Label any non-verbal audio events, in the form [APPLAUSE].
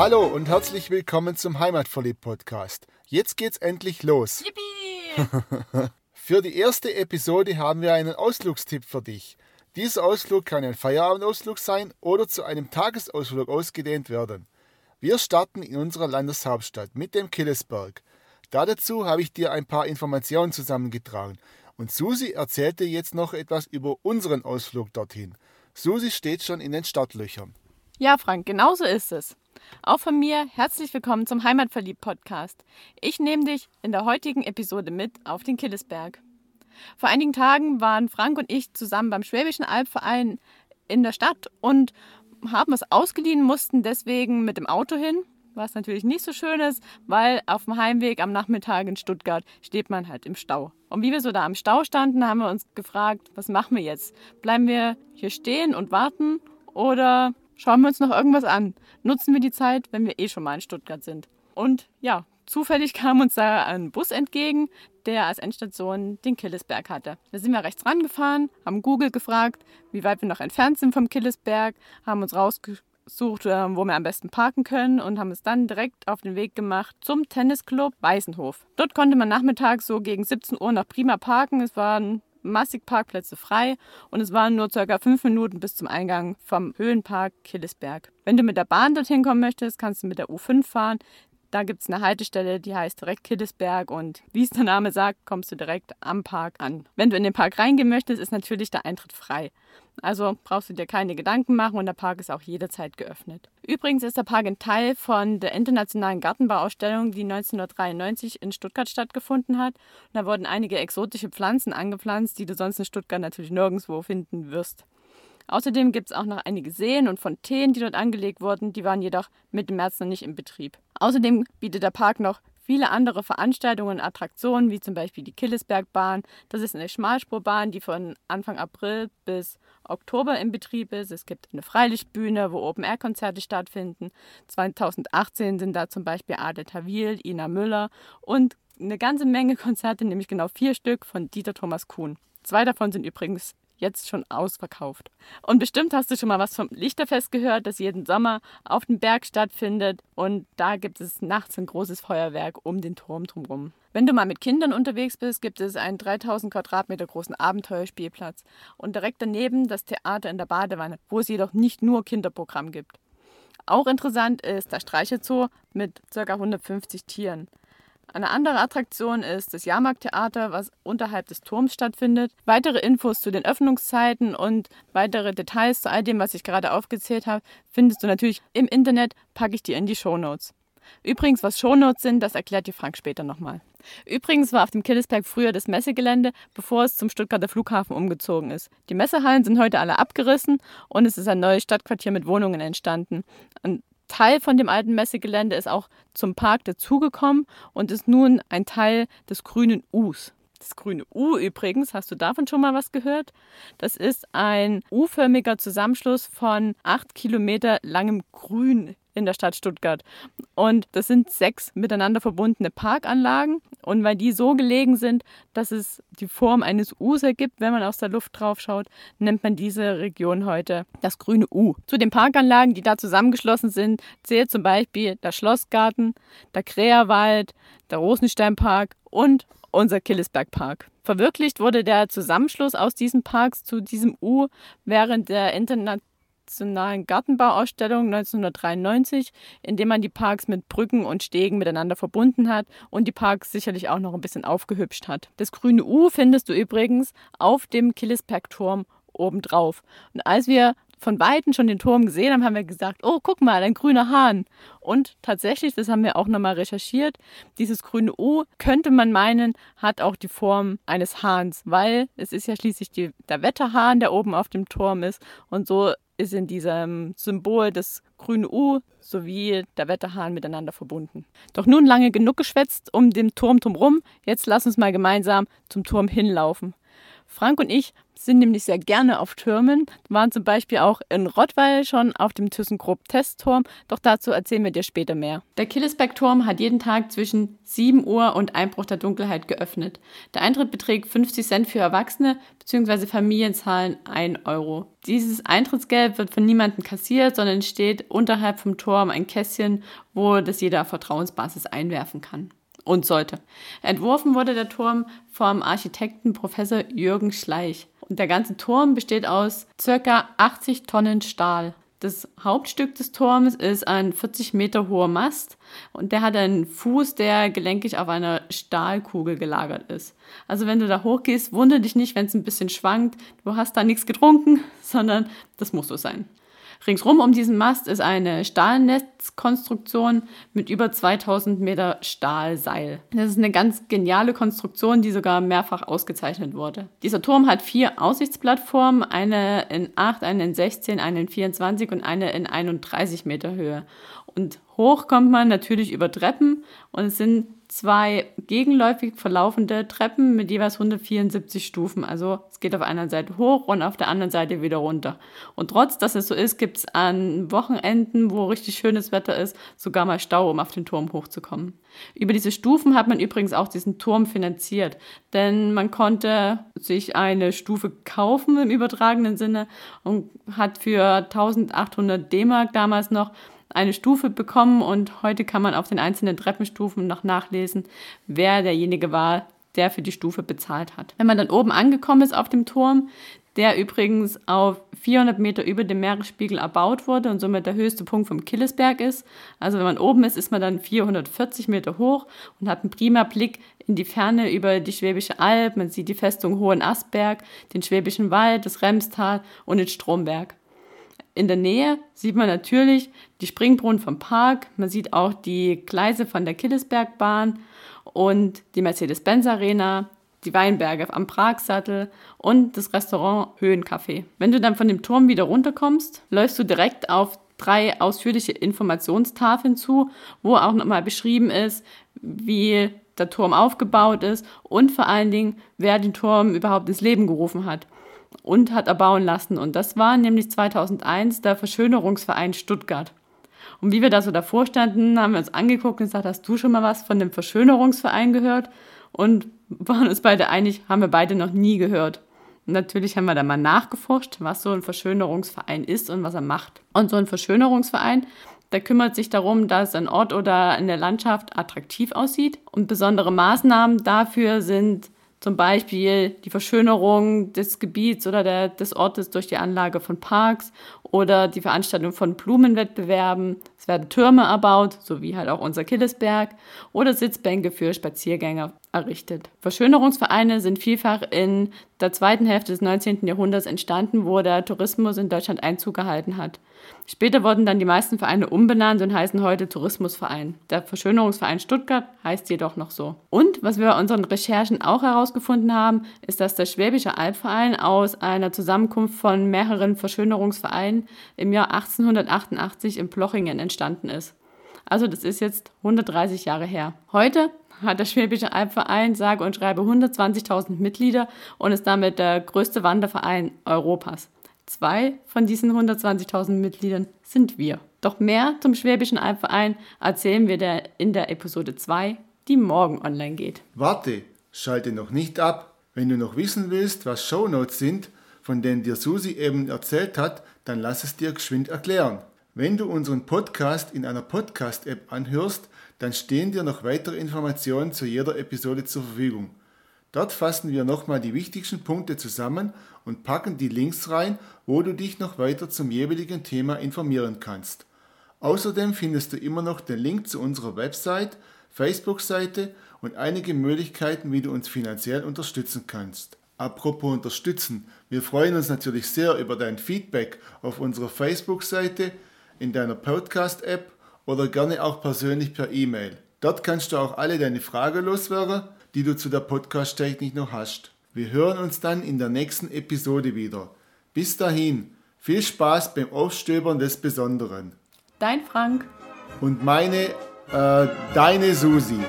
Hallo und herzlich willkommen zum Heimatverliebt Podcast. Jetzt geht's endlich los. Yippie! [LAUGHS] Für die erste Episode haben wir einen Ausflugstipp für dich. Dieser Ausflug kann ein Feierabendausflug sein oder zu einem Tagesausflug ausgedehnt werden. Wir starten in unserer Landeshauptstadt mit dem Killesberg. Dazu habe ich dir ein paar Informationen zusammengetragen. Und Susi erzählt dir jetzt noch etwas über unseren Ausflug dorthin. Susi steht schon in den Startlöchern. Ja, Frank, genau so ist es. Auch von mir herzlich willkommen zum Heimatverliebt-Podcast. Ich nehme dich in der heutigen Episode mit auf den Killesberg. Vor einigen Tagen waren Frank und ich zusammen beim Schwäbischen Albverein in der Stadt und haben was ausgeliehen, mussten deswegen mit dem Auto hin, was natürlich nicht so schön ist, weil auf dem Heimweg am Nachmittag in Stuttgart steht man halt im Stau. Und wie wir so da am Stau standen, haben wir uns gefragt, was machen wir jetzt? Bleiben wir hier stehen und warten oder schauen wir uns noch irgendwas an? Nutzen wir die Zeit, wenn wir eh schon mal in Stuttgart sind? Und ja, zufällig [LAUGHS] kam uns da ein Bus entgegen, der als Endstation den Killesberg hatte. Da sind wir rechts rangefahren, haben Google gefragt, wie weit wir noch entfernt sind vom Killesberg, haben uns rausgesucht, äh, wo wir am besten parken können und haben es dann direkt auf den Weg gemacht zum Tennisclub Weißenhof. Dort konnte man nachmittags so gegen 17 Uhr noch prima parken. Es waren massig Parkplätze frei und es waren nur ca. fünf Minuten bis zum Eingang vom Höhenpark Killesberg. Wenn du mit der Bahn dorthin kommen möchtest, kannst du mit der U5 fahren. Da gibt es eine Haltestelle, die heißt direkt Killesberg und wie es der Name sagt, kommst du direkt am Park an. Wenn du in den Park reingehen möchtest, ist natürlich der Eintritt frei. Also brauchst du dir keine Gedanken machen und der Park ist auch jederzeit geöffnet. Übrigens ist der Park ein Teil von der internationalen Gartenbauausstellung, die 1993 in Stuttgart stattgefunden hat. Und da wurden einige exotische Pflanzen angepflanzt, die du sonst in Stuttgart natürlich nirgendwo finden wirst. Außerdem gibt es auch noch einige Seen und Fontänen, die dort angelegt wurden, die waren jedoch Mitte März noch nicht in Betrieb. Außerdem bietet der Park noch viele andere Veranstaltungen und Attraktionen, wie zum Beispiel die Killesbergbahn. Das ist eine Schmalspurbahn, die von Anfang April bis Oktober in Betrieb ist. Es gibt eine Freilichtbühne, wo Open-Air-Konzerte stattfinden. 2018 sind da zum Beispiel Adel Tawil, Ina Müller und eine ganze Menge Konzerte, nämlich genau vier Stück von Dieter Thomas Kuhn. Zwei davon sind übrigens jetzt schon ausverkauft. Und bestimmt hast du schon mal was vom Lichterfest gehört, das jeden Sommer auf dem Berg stattfindet. Und da gibt es nachts ein großes Feuerwerk um den Turm drumherum. Wenn du mal mit Kindern unterwegs bist, gibt es einen 3000 Quadratmeter großen Abenteuerspielplatz und direkt daneben das Theater in der Badewanne, wo es jedoch nicht nur Kinderprogramm gibt. Auch interessant ist der Streichelzoo mit ca. 150 Tieren. Eine andere Attraktion ist das Jahrmarkttheater, was unterhalb des Turms stattfindet. Weitere Infos zu den Öffnungszeiten und weitere Details zu all dem, was ich gerade aufgezählt habe, findest du natürlich im Internet, packe ich dir in die Shownotes. Übrigens, was Shownotes sind, das erklärt dir Frank später nochmal. Übrigens war auf dem Killesberg früher das Messegelände, bevor es zum Stuttgarter Flughafen umgezogen ist. Die Messehallen sind heute alle abgerissen und es ist ein neues Stadtquartier mit Wohnungen entstanden. Und Teil von dem alten Messegelände ist auch zum Park dazugekommen und ist nun ein Teil des grünen Us. Das grüne U übrigens, hast du davon schon mal was gehört? Das ist ein U-förmiger Zusammenschluss von acht Kilometer langem Grün in der Stadt Stuttgart. Und das sind sechs miteinander verbundene Parkanlagen. Und weil die so gelegen sind, dass es die Form eines Us ergibt, wenn man aus der Luft drauf schaut, nennt man diese Region heute das grüne U. Zu den Parkanlagen, die da zusammengeschlossen sind, zählt zum Beispiel der Schlossgarten, der Kräherwald, der Rosensteinpark und unser Killesbergpark. Verwirklicht wurde der Zusammenschluss aus diesen Parks zu diesem U während der internationalen Internationalen Gartenbauausstellung 1993, in dem man die Parks mit Brücken und Stegen miteinander verbunden hat und die Parks sicherlich auch noch ein bisschen aufgehübscht hat. Das grüne U findest du übrigens auf dem Killesberg-Turm obendrauf. Und als wir von Weitem schon den Turm gesehen haben, haben wir gesagt, oh, guck mal, ein grüner Hahn. Und tatsächlich, das haben wir auch nochmal recherchiert, dieses grüne U, könnte man meinen, hat auch die Form eines Hahns, weil es ist ja schließlich die, der Wetterhahn, der oben auf dem Turm ist. Und so ist in diesem Symbol das grüne U sowie der Wetterhahn miteinander verbunden. Doch nun lange genug geschwätzt um den Turm drumherum. Jetzt lass uns mal gemeinsam zum Turm hinlaufen. Frank und ich sind nämlich sehr gerne auf Türmen, waren zum Beispiel auch in Rottweil schon auf dem ThyssenKrupp-Testturm, doch dazu erzählen wir dir später mehr. Der Killesberg-Turm hat jeden Tag zwischen 7 Uhr und Einbruch der Dunkelheit geöffnet. Der Eintritt beträgt 50 Cent für Erwachsene bzw. Familien zahlen 1 Euro. Dieses Eintrittsgeld wird von niemandem kassiert, sondern steht unterhalb vom Turm ein Kästchen, wo das jeder auf Vertrauensbasis einwerfen kann und sollte. Entworfen wurde der Turm vom Architekten Professor Jürgen Schleich. Und der ganze Turm besteht aus ca. 80 Tonnen Stahl. Das Hauptstück des Turms ist ein 40 Meter hoher Mast und der hat einen Fuß, der gelenkig auf einer Stahlkugel gelagert ist. Also wenn du da hochgehst, wundere dich nicht, wenn es ein bisschen schwankt. Du hast da nichts getrunken, [LAUGHS] sondern das muss so sein. Ringsrum um diesen Mast ist eine Stahlnetzkonstruktion mit über 2000 Meter Stahlseil. Das ist eine ganz geniale Konstruktion, die sogar mehrfach ausgezeichnet wurde. Dieser Turm hat vier Aussichtsplattformen, eine in 8, eine in 16, eine in 24 und eine in 31 Meter Höhe. Und hoch kommt man natürlich über Treppen und es sind zwei gegenläufig verlaufende Treppen mit jeweils 174 Stufen. Also es geht auf einer Seite hoch und auf der anderen Seite wieder runter. Und trotz, dass es so ist, gibt es an Wochenenden, wo richtig schönes Wetter ist, sogar mal Stau, um auf den Turm hochzukommen. Über diese Stufen hat man übrigens auch diesen Turm finanziert, denn man konnte sich eine Stufe kaufen im übertragenen Sinne und hat für 1800 D-Mark damals noch eine Stufe bekommen und heute kann man auf den einzelnen Treppenstufen noch nachlesen, wer derjenige war, der für die Stufe bezahlt hat. Wenn man dann oben angekommen ist auf dem Turm, der übrigens auf 400 Meter über dem Meeresspiegel erbaut wurde und somit der höchste Punkt vom Killesberg ist. Also wenn man oben ist, ist man dann 440 Meter hoch und hat einen prima Blick in die Ferne über die Schwäbische Alb. Man sieht die Festung Hohenasperg, den Schwäbischen Wald, das Remstal und den Stromberg. In der Nähe sieht man natürlich die Springbrunnen vom Park, man sieht auch die Gleise von der Killesbergbahn und die Mercedes-Benz Arena, die Weinberge am Pragsattel und das Restaurant Höhencafé. Wenn du dann von dem Turm wieder runterkommst, läufst du direkt auf drei ausführliche Informationstafeln zu, wo auch nochmal beschrieben ist, wie der Turm aufgebaut ist und vor allen Dingen, wer den Turm überhaupt ins Leben gerufen hat und hat erbauen lassen. Und das war nämlich 2001 der Verschönerungsverein Stuttgart. Und wie wir da so davor standen, haben wir uns angeguckt und gesagt, hast du schon mal was von dem Verschönerungsverein gehört? Und [LAUGHS] waren uns beide einig, haben wir beide noch nie gehört. Und natürlich haben wir da mal nachgeforscht, was so ein Verschönerungsverein ist und was er macht. Und so ein Verschönerungsverein, der kümmert sich darum, dass ein Ort oder in der Landschaft attraktiv aussieht. Und besondere Maßnahmen dafür sind zum Beispiel die Verschönerung des Gebiets oder der, des Ortes durch die Anlage von Parks oder die Veranstaltung von Blumenwettbewerben. Es werden Türme erbaut, so wie halt auch unser Killesberg, oder Sitzbänke für Spaziergänger errichtet. Verschönerungsvereine sind vielfach in der zweiten Hälfte des 19. Jahrhunderts entstanden, wo der Tourismus in Deutschland Einzug gehalten hat. Später wurden dann die meisten Vereine umbenannt und heißen heute Tourismusverein. Der Verschönerungsverein Stuttgart heißt jedoch noch so. Und was wir bei unseren Recherchen auch herausgefunden haben, ist, dass der Schwäbische Albverein aus einer Zusammenkunft von mehreren Verschönerungsvereinen im Jahr 1888 in Plochingen entstanden ist. Also das ist jetzt 130 Jahre her. Heute hat der Schwäbische Albverein sage und schreibe 120.000 Mitglieder und ist damit der größte Wanderverein Europas. Zwei von diesen 120.000 Mitgliedern sind wir. Doch mehr zum Schwäbischen Albverein erzählen wir der in der Episode 2, die morgen online geht. Warte, schalte noch nicht ab. Wenn du noch wissen willst, was Shownotes sind, von denen dir Susi eben erzählt hat, dann lass es dir geschwind erklären. Wenn du unseren Podcast in einer Podcast-App anhörst, dann stehen dir noch weitere Informationen zu jeder Episode zur Verfügung. Dort fassen wir nochmal die wichtigsten Punkte zusammen und packen die Links rein, wo du dich noch weiter zum jeweiligen Thema informieren kannst. Außerdem findest du immer noch den Link zu unserer Website, Facebook-Seite und einige Möglichkeiten, wie du uns finanziell unterstützen kannst. Apropos unterstützen, wir freuen uns natürlich sehr über dein Feedback auf unserer Facebook-Seite, in deiner Podcast-App oder gerne auch persönlich per E-Mail. Dort kannst du auch alle deine Fragen loswerden die du zu der Podcast-Technik noch hast. Wir hören uns dann in der nächsten Episode wieder. Bis dahin, viel Spaß beim Aufstöbern des Besonderen. Dein Frank. Und meine, äh, deine Susi.